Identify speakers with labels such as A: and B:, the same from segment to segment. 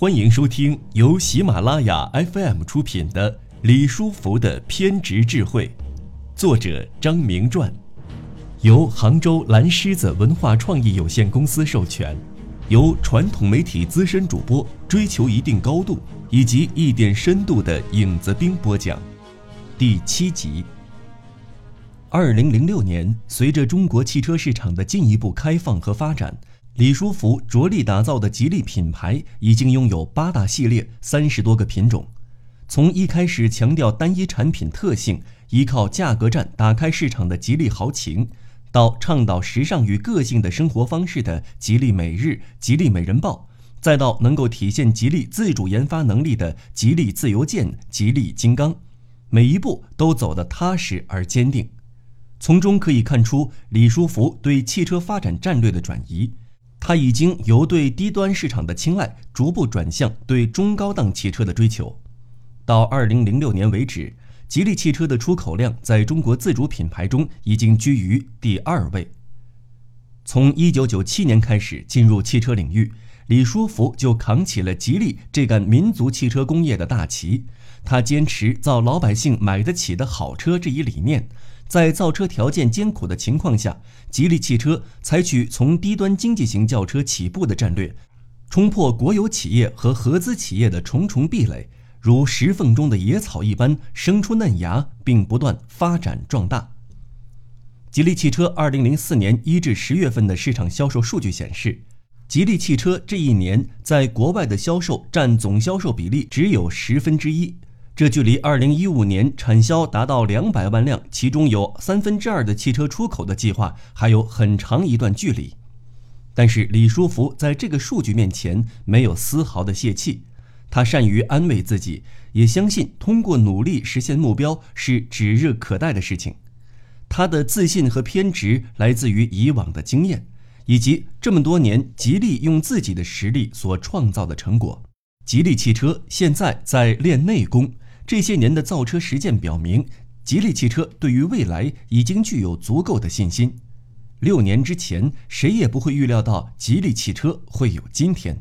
A: 欢迎收听由喜马拉雅 FM 出品的《李书福的偏执智慧》，作者张明传，由杭州蓝狮子文化创意有限公司授权，由传统媒体资深主播追求一定高度以及一点深度的影子兵播讲，第七集。二零零六年，随着中国汽车市场的进一步开放和发展。李书福着力打造的吉利品牌已经拥有八大系列、三十多个品种。从一开始强调单一产品特性、依靠价格战打开市场的吉利豪情，到倡导时尚与个性的生活方式的吉利每日、吉利美人豹，再到能够体现吉利自主研发能力的吉利自由舰、吉利金刚，每一步都走得踏实而坚定。从中可以看出李书福对汽车发展战略的转移。他已经由对低端市场的青睐，逐步转向对中高档汽车的追求。到二零零六年为止，吉利汽车的出口量在中国自主品牌中已经居于第二位。从一九九七年开始进入汽车领域，李书福就扛起了吉利这杆民族汽车工业的大旗。他坚持造老百姓买得起的好车这一理念。在造车条件艰苦的情况下，吉利汽车采取从低端经济型轿车起步的战略，冲破国有企业和合资企业的重重壁垒，如石缝中的野草一般生出嫩芽，并不断发展壮大。吉利汽车2004年1至10月份的市场销售数据显示，吉利汽车这一年在国外的销售占总销售比例只有十分之一。这距离二零一五年产销达到两百万辆，其中有三分之二的汽车出口的计划还有很长一段距离。但是李书福在这个数据面前没有丝毫的泄气，他善于安慰自己，也相信通过努力实现目标是指日可待的事情。他的自信和偏执来自于以往的经验，以及这么多年极力用自己的实力所创造的成果。吉利汽车现在在练内功。这些年的造车实践表明，吉利汽车对于未来已经具有足够的信心。六年之前，谁也不会预料到吉利汽车会有今天。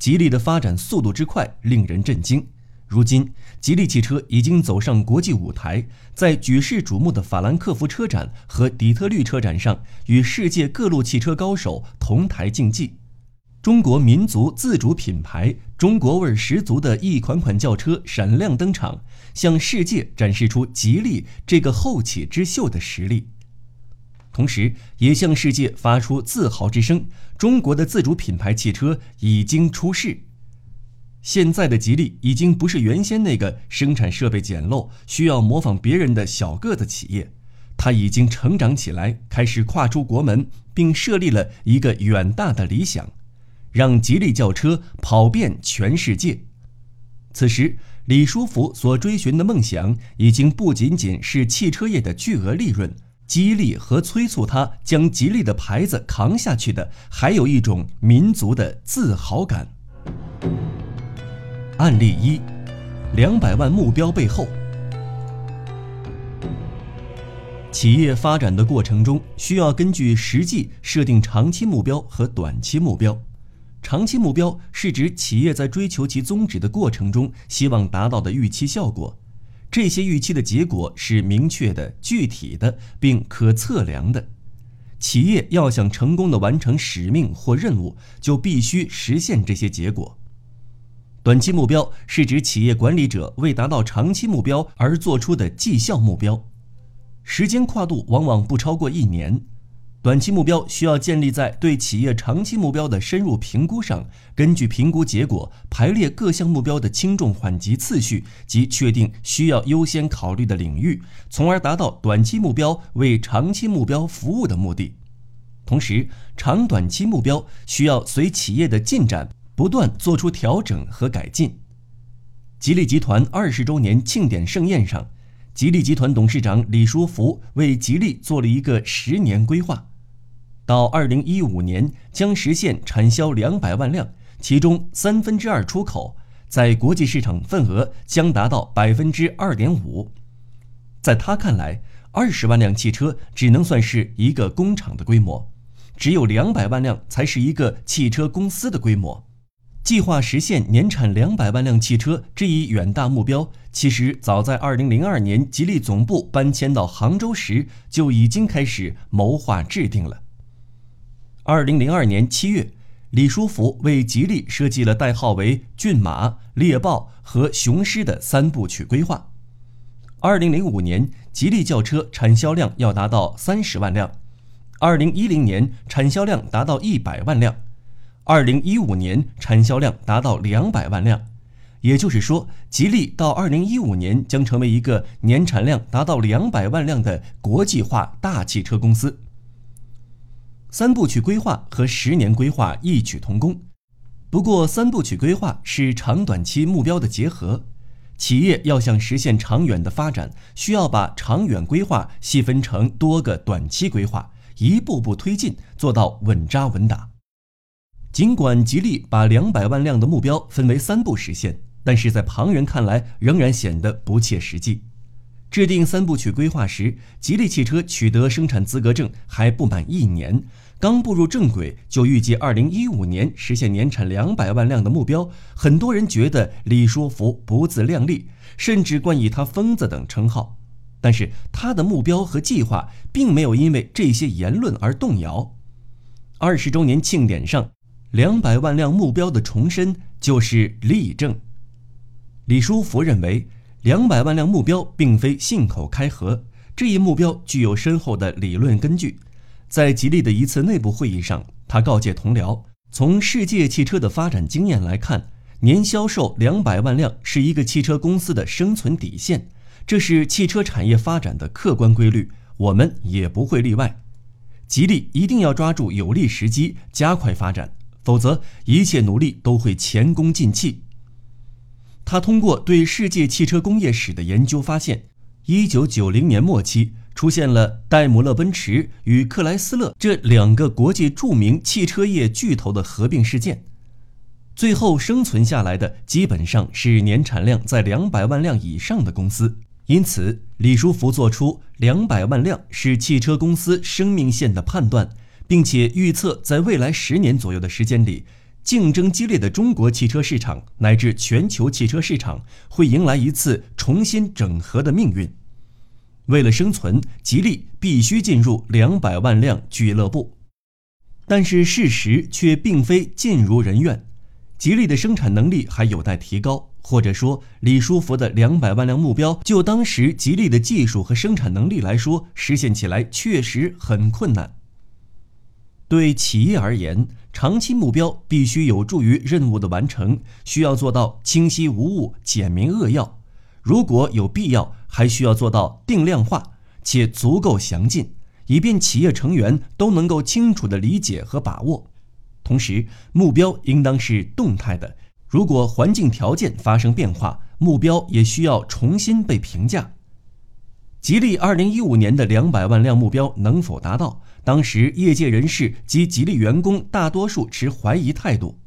A: 吉利的发展速度之快令人震惊。如今，吉利汽车已经走上国际舞台，在举世瞩目的法兰克福车展和底特律车展上，与世界各路汽车高手同台竞技。中国民族自主品牌、中国味十足的一款款轿车闪亮登场，向世界展示出吉利这个后起之秀的实力，同时也向世界发出自豪之声：中国的自主品牌汽车已经出世。现在的吉利已经不是原先那个生产设备简陋、需要模仿别人的小个子企业，它已经成长起来，开始跨出国门，并设立了一个远大的理想。让吉利轿车跑遍全世界。此时，李书福所追寻的梦想已经不仅仅是汽车业的巨额利润，激励和催促他将吉利的牌子扛下去的，还有一种民族的自豪感。案例一：两百万目标背后，企业发展的过程中，需要根据实际设定长期目标和短期目标。长期目标是指企业在追求其宗旨的过程中，希望达到的预期效果。这些预期的结果是明确的、具体的，并可测量的。企业要想成功的完成使命或任务，就必须实现这些结果。短期目标是指企业管理者为达到长期目标而做出的绩效目标，时间跨度往往不超过一年。短期目标需要建立在对企业长期目标的深入评估上，根据评估结果排列各项目标的轻重缓急次序及确定需要优先考虑的领域，从而达到短期目标为长期目标服务的目的。同时，长短期目标需要随企业的进展不断做出调整和改进。吉利集团二十周年庆典盛宴上。吉利集团董事长李书福为吉利做了一个十年规划，到二零一五年将实现产销两百万辆，其中三分之二出口，在国际市场份额将达到百分之二点五。在他看来，二十万辆汽车只能算是一个工厂的规模，只有两百万辆才是一个汽车公司的规模。计划实现年产两百万辆汽车这一远大目标，其实早在二零零二年吉利总部搬迁到杭州时就已经开始谋划制定了。二零零二年七月，李书福为吉利设计了代号为“骏马”“猎豹”和“雄狮”的三部曲规划。二零零五年，吉利轿车产销量要达到三十万辆；二零一零年，产销量达到一百万辆。二零一五年产销量达到两百万辆，也就是说，吉利到二零一五年将成为一个年产量达到两百万辆的国际化大汽车公司。三部曲规划和十年规划异曲同工，不过三部曲规划是长短期目标的结合，企业要想实现长远的发展，需要把长远规划细分成多个短期规划，一步步推进，做到稳扎稳打。尽管吉利把两百万辆的目标分为三步实现，但是在旁人看来仍然显得不切实际。制定三部曲规划时，吉利汽车取得生产资格证还不满一年，刚步入正轨就预计二零一五年实现年产两百万辆的目标。很多人觉得李书福不自量力，甚至冠以他“疯子”等称号。但是他的目标和计划并没有因为这些言论而动摇。二十周年庆典上。两百万辆目标的重申就是例证。李书福认为，两百万辆目标并非信口开河，这一目标具有深厚的理论根据。在吉利的一次内部会议上，他告诫同僚：从世界汽车的发展经验来看，年销售两百万辆是一个汽车公司的生存底线，这是汽车产业发展的客观规律，我们也不会例外。吉利一定要抓住有利时机，加快发展。否则，一切努力都会前功尽弃。他通过对世界汽车工业史的研究发现，一九九零年末期出现了戴姆勒奔驰与克莱斯勒这两个国际著名汽车业巨头的合并事件。最后生存下来的基本上是年产量在两百万辆以上的公司。因此，李书福做出两百万辆是汽车公司生命线的判断。并且预测，在未来十年左右的时间里，竞争激烈的中国汽车市场乃至全球汽车市场会迎来一次重新整合的命运。为了生存，吉利必须进入两百万辆俱乐部。但是事实却并非尽如人愿，吉利的生产能力还有待提高，或者说，李书福的两百万辆目标，就当时吉利的技术和生产能力来说，实现起来确实很困难。对企业而言，长期目标必须有助于任务的完成，需要做到清晰无误、简明扼要。如果有必要，还需要做到定量化且足够详尽，以便企业成员都能够清楚地理解和把握。同时，目标应当是动态的。如果环境条件发生变化，目标也需要重新被评价。吉利二零一五年的两百万辆目标能否达到？当时业界人士及吉利员工大多数持怀疑态度。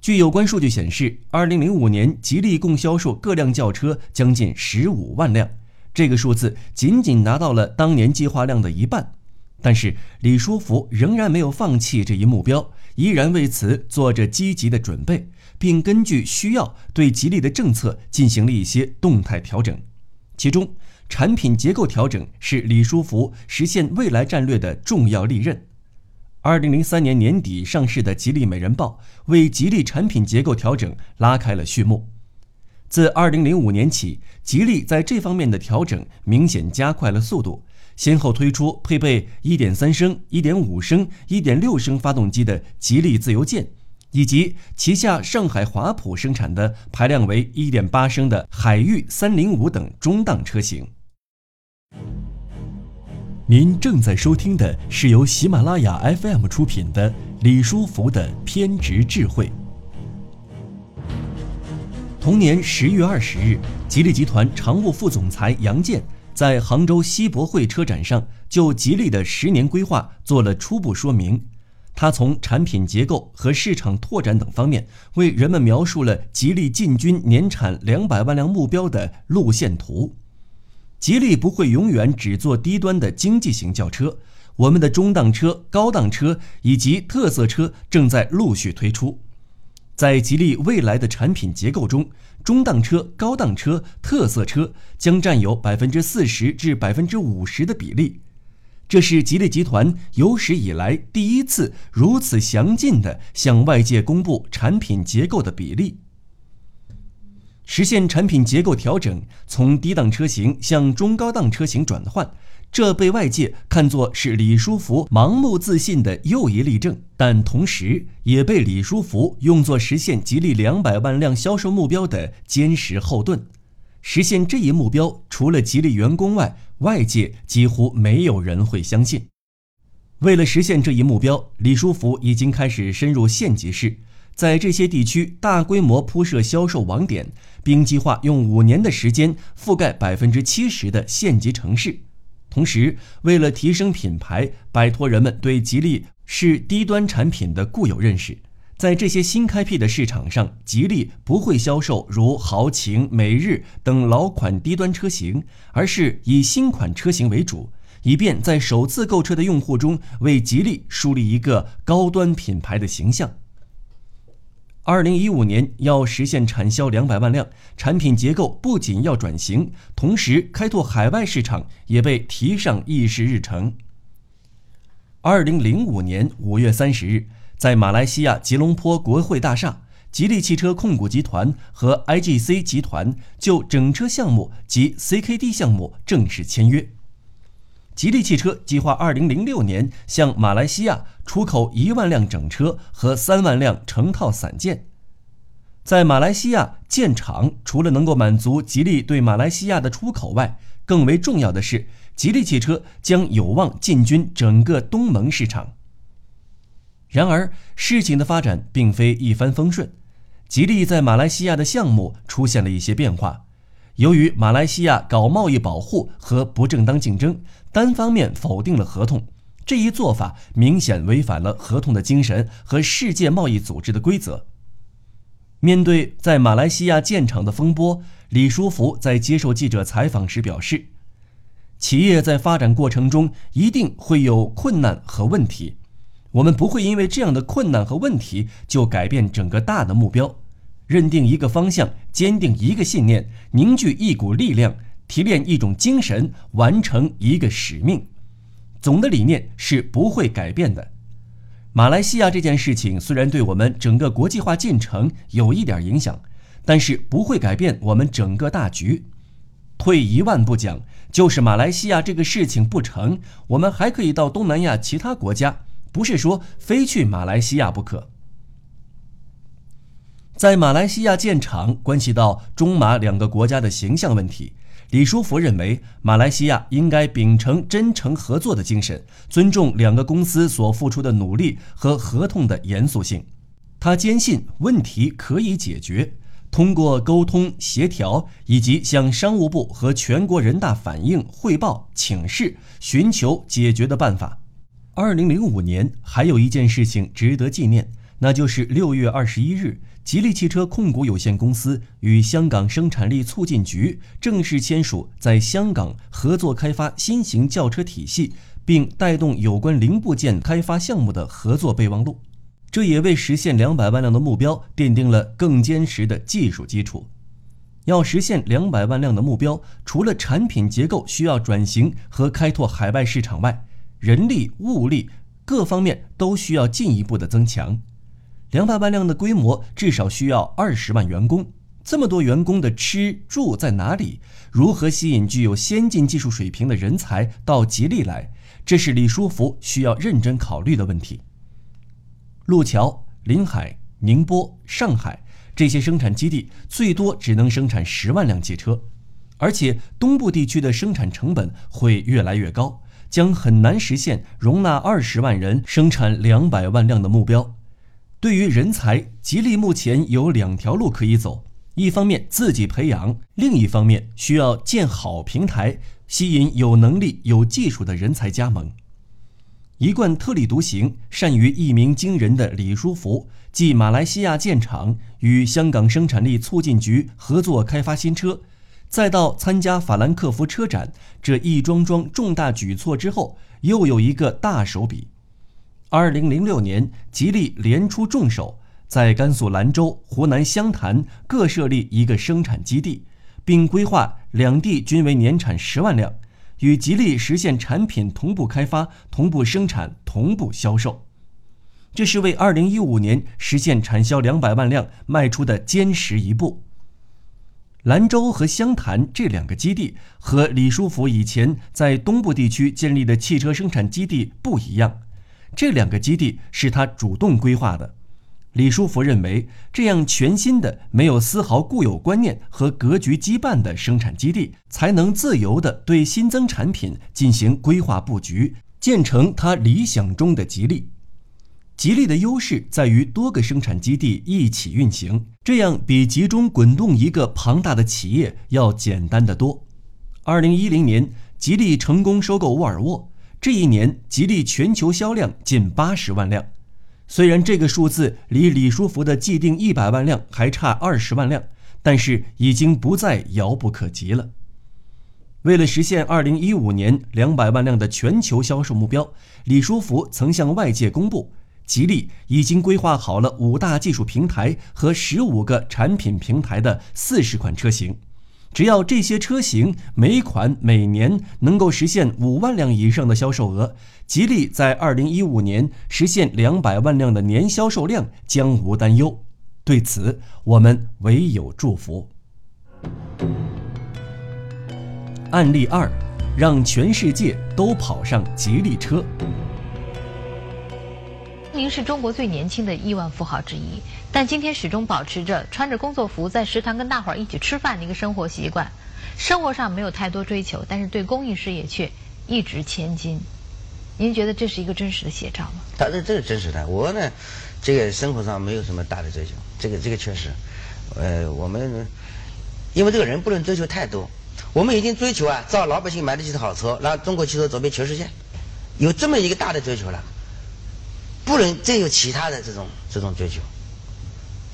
A: 据有关数据显示，二零零五年吉利共销售各辆轿车将近十五万辆，这个数字仅仅达到了当年计划量的一半。但是李书福仍然没有放弃这一目标，依然为此做着积极的准备，并根据需要对吉利的政策进行了一些动态调整，其中。产品结构调整是李书福实现未来战略的重要利刃。二零零三年年底上市的吉利美人豹为吉利产品结构调整拉开了序幕。自二零零五年起，吉利在这方面的调整明显加快了速度，先后推出配备一点三升、一点五升、一点六升发动机的吉利自由舰，以及旗下上海华普生产的排量为一点八升的海域三零五等中档车型。您正在收听的是由喜马拉雅 FM 出品的《李书福的偏执智慧》。同年十月二十日，吉利集团常务副总裁杨健在杭州西博会车展上就吉利的十年规划做了初步说明。他从产品结构和市场拓展等方面为人们描述了吉利进军年产两百万辆目标的路线图。吉利不会永远只做低端的经济型轿车，我们的中档车、高档车以及特色车正在陆续推出。在吉利未来的产品结构中，中档车、高档车、特色车将占有百分之四十至百分之五十的比例。这是吉利集团有史以来第一次如此详尽地向外界公布产品结构的比例，实现产品结构调整，从低档车型向中高档车型转换。这被外界看作是李书福盲目自信的又一例证，但同时也被李书福用作实现吉利两百万辆销售目标的坚实后盾。实现这一目标，除了吉利员工外，外界几乎没有人会相信。为了实现这一目标，李书福已经开始深入县级市，在这些地区大规模铺设销售网点，并计划用五年的时间覆盖百分之七十的县级城市。同时，为了提升品牌，摆脱人们对吉利是低端产品的固有认识，在这些新开辟的市场上，吉利不会销售如豪情、美日等老款低端车型，而是以新款车型为主，以便在首次购车的用户中为吉利树立一个高端品牌的形象。二零一五年要实现产销两百万辆，产品结构不仅要转型，同时开拓海外市场也被提上议事日程。二零零五年五月三十日，在马来西亚吉隆坡国会大厦，吉利汽车控股集团和 IGC 集团就整车项目及 CKD 项目正式签约。吉利汽车计划二零零六年向马来西亚出口一万辆整车和三万辆成套散件。在马来西亚建厂，除了能够满足吉利对马来西亚的出口外，更为重要的是，吉利汽车将有望进军整个东盟市场。然而，事情的发展并非一帆风顺，吉利在马来西亚的项目出现了一些变化。由于马来西亚搞贸易保护和不正当竞争，单方面否定了合同，这一做法明显违反了合同的精神和世界贸易组织的规则。面对在马来西亚建厂的风波，李书福在接受记者采访时表示：“企业在发展过程中一定会有困难和问题，我们不会因为这样的困难和问题就改变整个大的目标。”认定一个方向，坚定一个信念，凝聚一股力量，提炼一种精神，完成一个使命。总的理念是不会改变的。马来西亚这件事情虽然对我们整个国际化进程有一点影响，但是不会改变我们整个大局。退一万步讲，就是马来西亚这个事情不成，我们还可以到东南亚其他国家，不是说非去马来西亚不可。在马来西亚建厂关系到中马两个国家的形象问题，李书福认为马来西亚应该秉承真诚合作的精神，尊重两个公司所付出的努力和合同的严肃性。他坚信问题可以解决，通过沟通协调以及向商务部和全国人大反映汇报请示，寻求解决的办法。二零零五年还有一件事情值得纪念，那就是六月二十一日。吉利汽车控股有限公司与香港生产力促进局正式签署在香港合作开发新型轿车体系，并带动有关零部件开发项目的合作备忘录。这也为实现两百万辆的目标奠定了更坚实的技术基础。要实现两百万辆的目标，除了产品结构需要转型和开拓海外市场外，人力、物力各方面都需要进一步的增强。两百万辆的规模至少需要二十万员工，这么多员工的吃住在哪里？如何吸引具有先进技术水平的人才到吉利来？这是李书福需要认真考虑的问题。路桥、临海、宁波、上海这些生产基地最多只能生产十万辆汽车，而且东部地区的生产成本会越来越高，将很难实现容纳二十万人生产两百万辆的目标。对于人才，吉利目前有两条路可以走：一方面自己培养，另一方面需要建好平台，吸引有能力、有技术的人才加盟。一贯特立独行、善于一鸣惊人的李书福，继马来西亚建厂、与香港生产力促进局合作开发新车，再到参加法兰克福车展这一桩桩重大举措之后，又有一个大手笔。二零零六年，吉利连出重手，在甘肃兰州、湖南湘潭各设立一个生产基地，并规划两地均为年产十万辆，与吉利实现产品同步开发、同步生产、同步销售。这是为2015年实现产销两百万辆迈出的坚实一步。兰州和湘潭这两个基地和李书福以前在东部地区建立的汽车生产基地不一样，这两个基地是他主动规划的。李书福认为，这样全新的、没有丝毫固有观念和格局羁绊的生产基地，才能自由地对新增产品进行规划布局，建成他理想中的吉利。吉利的优势在于多个生产基地一起运行，这样比集中滚动一个庞大的企业要简单得多。二零一零年，吉利成功收购沃尔沃，这一年吉利全球销量近八十万辆。虽然这个数字离李书福的既定一百万辆还差二十万辆，但是已经不再遥不可及了。为了实现二零一五年两百万辆的全球销售目标，李书福曾向外界公布。吉利已经规划好了五大技术平台和十五个产品平台的四十款车型，只要这些车型每款每年能够实现五万辆以上的销售额，吉利在二零一五年实现两百万辆的年销售量将无担忧。对此，我们唯有祝福。案例二，让全世界都跑上吉利车。
B: 您是中国最年轻的亿万富豪之一，但今天始终保持着穿着工作服在食堂跟大伙儿一起吃饭的一个生活习惯。生活上没有太多追求，但是对公益事业却一掷千金。您觉得这是一个真实的写照吗？
C: 他这这是真实的。我呢，这个生活上没有什么大的追求，这个这个确实，呃，我们因为这个人不能追求太多，我们已经追求啊，造老百姓买得起的好车，让中国汽车走遍全世界，有这么一个大的追求了。不能再有其他的这种这种追求，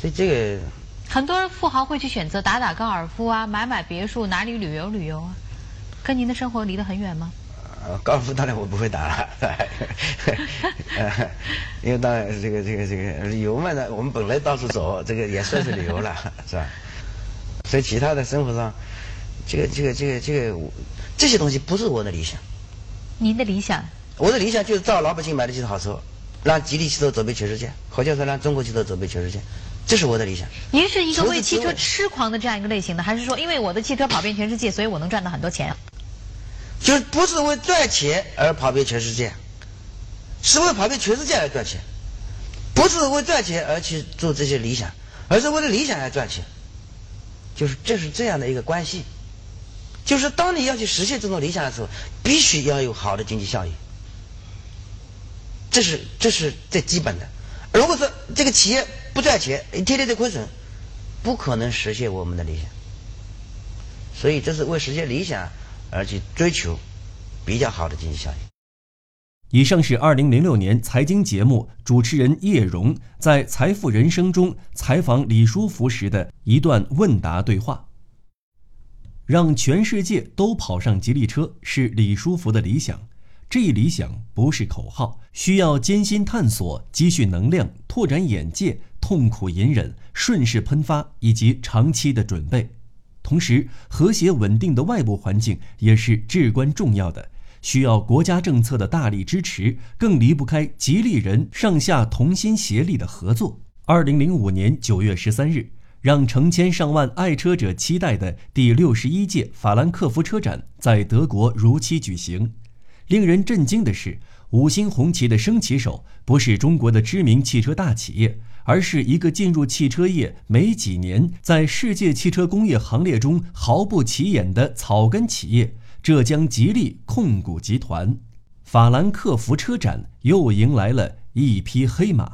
C: 所以这个
B: 很多富豪会去选择打打高尔夫啊，买买别墅，哪里旅游旅游啊，跟您的生活离得很远吗？
C: 呃，高尔夫当然我不会打了，因为当然这个这个这个旅游嘛，呢我们本来到处走，这个也算是旅游了，是吧？所以其他的生活上，这个这个这个这个这些东西不是我的理想。
B: 您的理想？
C: 我的理想就是照老百姓买得起的好车。让吉利汽车走遍全世界，或者说让中国汽车走遍全世界，这是我的理想。
B: 您是一个为汽车痴狂的这样一个类型的，还是说因为我的汽车跑遍全世界，所以我能赚到很多钱？
C: 就是不是为赚钱而跑遍全世界，是为跑遍全世界而赚钱，不是为赚钱而去做这些理想，而是为了理想而赚钱，就是这是这样的一个关系。就是当你要去实现这种理想的时候，必须要有好的经济效益。这是这是最基本的。如果说这个企业不赚钱，天天在亏损，不可能实现我们的理想。所以，这是为实现理想而去追求比较好的经济效益。
A: 以上是二零零六年财经节目主持人叶荣在《财富人生》中采访李书福时的一段问答对话。让全世界都跑上吉利车是李书福的理想。这一理想不是口号，需要艰辛探索、积蓄能量、拓展眼界、痛苦隐忍、顺势喷发以及长期的准备。同时，和谐稳定的外部环境也是至关重要的，需要国家政策的大力支持，更离不开吉利人上下同心协力的合作。二零零五年九月十三日，让成千上万爱车者期待的第六十一届法兰克福车展在德国如期举行。令人震惊的是，五星红旗的升旗手不是中国的知名汽车大企业，而是一个进入汽车业没几年，在世界汽车工业行列中毫不起眼的草根企业——浙江吉利控股集团。法兰克福车展又迎来了一匹黑马。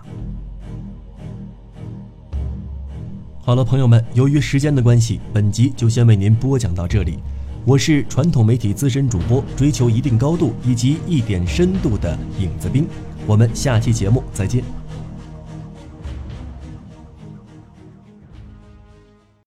A: 好了，朋友们，由于时间的关系，本集就先为您播讲到这里。我是传统媒体资深主播，追求一定高度以及一点深度的影子兵。我们下期节目再见。